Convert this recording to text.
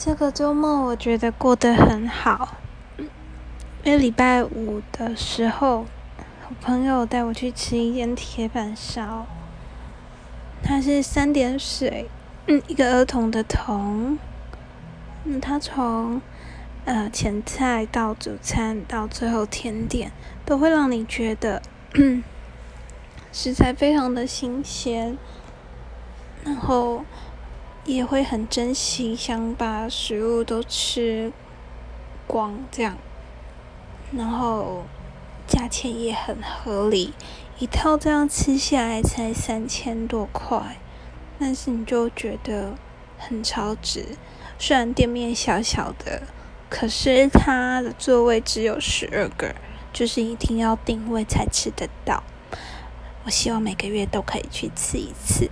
这个周末我觉得过得很好，因为礼拜五的时候，我朋友带我去吃一间铁板烧，它是三点水，嗯，一个儿童的童，嗯，它从呃前菜到主餐到最后甜点，都会让你觉得食材非常的新鲜，然后。也会很珍惜，想把食物都吃光，这样，然后价钱也很合理，一套这样吃下来才三千多块，但是你就觉得很超值。虽然店面小小的，可是它的座位只有十二个，就是一定要定位才吃得到。我希望每个月都可以去吃一次。